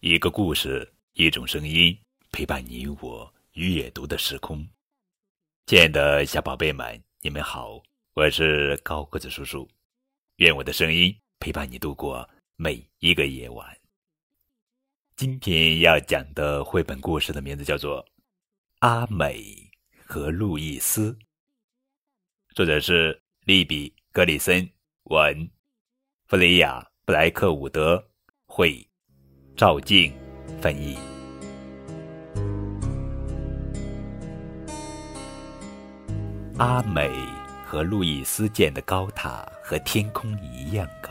一个故事，一种声音，陪伴你我阅读的时空。亲爱的小宝贝们，你们好，我是高个子叔叔。愿我的声音陪伴你度过每一个夜晚。今天要讲的绘本故事的名字叫做《阿美和路易斯》，作者是利比·格里森，文，弗雷亚·布莱克伍德，绘。赵静翻译。阿美和路易斯建的高塔和天空一样高，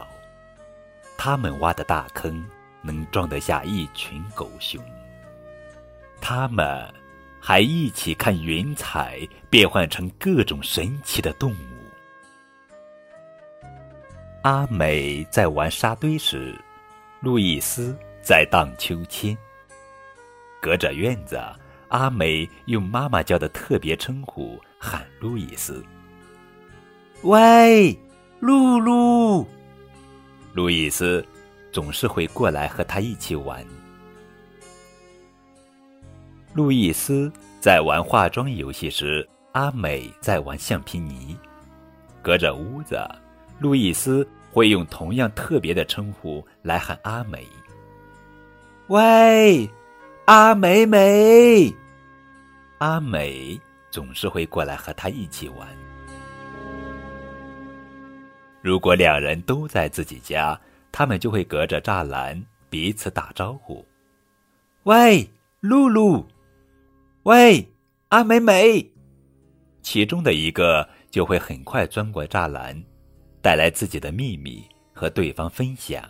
他们挖的大坑能装得下一群狗熊。他们还一起看云彩变换成各种神奇的动物。阿美在玩沙堆时，路易斯。在荡秋千。隔着院子，阿美用妈妈叫的特别称呼喊路易斯：“喂，露露！”路易斯总是会过来和他一起玩。路易斯在玩化妆游戏时，阿美在玩橡皮泥。隔着屋子，路易斯会用同样特别的称呼来喊阿美。喂，阿美美，阿美总是会过来和他一起玩。如果两人都在自己家，他们就会隔着栅栏彼此打招呼：“喂，露露，喂，阿美美。”其中的一个就会很快钻过栅栏，带来自己的秘密和对方分享。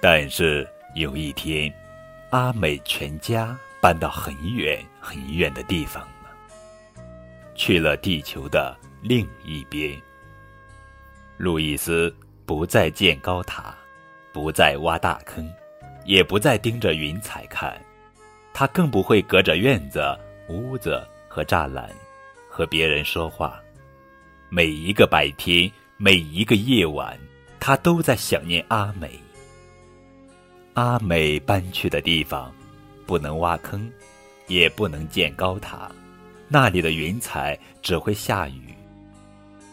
但是有一天，阿美全家搬到很远很远的地方了，去了地球的另一边。路易斯不再建高塔，不再挖大坑，也不再盯着云彩看，他更不会隔着院子、屋子和栅栏和别人说话。每一个白天，每一个夜晚，他都在想念阿美。阿美搬去的地方，不能挖坑，也不能建高塔，那里的云彩只会下雨。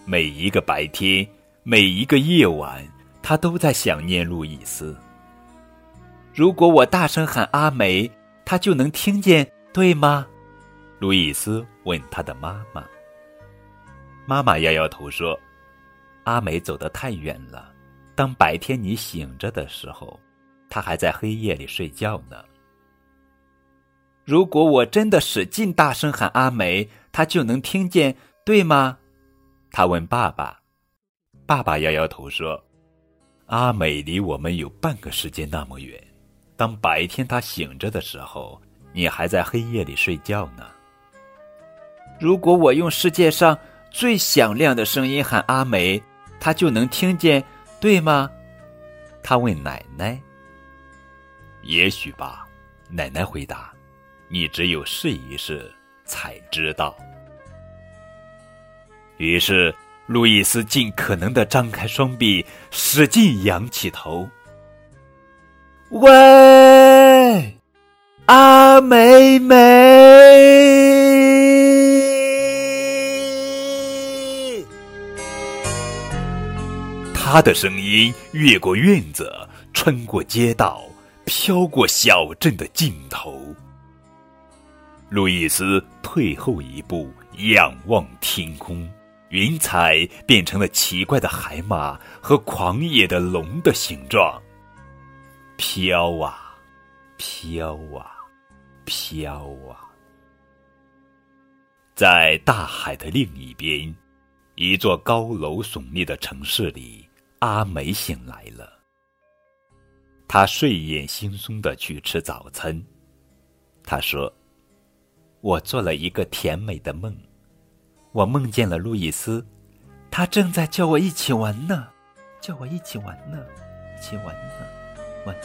每一个白天，每一个夜晚，他都在想念路易斯。如果我大声喊阿美，他就能听见，对吗？路易斯问他的妈妈。妈妈摇摇头说：“阿美走得太远了。当白天你醒着的时候。”他还在黑夜里睡觉呢。如果我真的使劲大声喊阿美，他就能听见，对吗？他问爸爸。爸爸摇摇头说：“阿美离我们有半个世界那么远。当白天他醒着的时候，你还在黑夜里睡觉呢。如果我用世界上最响亮的声音喊阿美，他就能听见，对吗？”他问奶奶。也许吧，奶奶回答：“你只有试一试才知道。”于是，路易斯尽可能的张开双臂，使劲仰起头。“喂，阿美美！”他的声音越过院子，穿过街道。飘过小镇的尽头，路易斯退后一步，仰望天空，云彩变成了奇怪的海马和狂野的龙的形状，飘啊，飘啊，飘啊。在大海的另一边，一座高楼耸立的城市里，阿美醒来了。他睡眼惺忪的去吃早餐。他说：“我做了一个甜美的梦，我梦见了路易斯，他正在叫我一起玩呢，叫我一起玩呢，一起玩呢，玩呢。”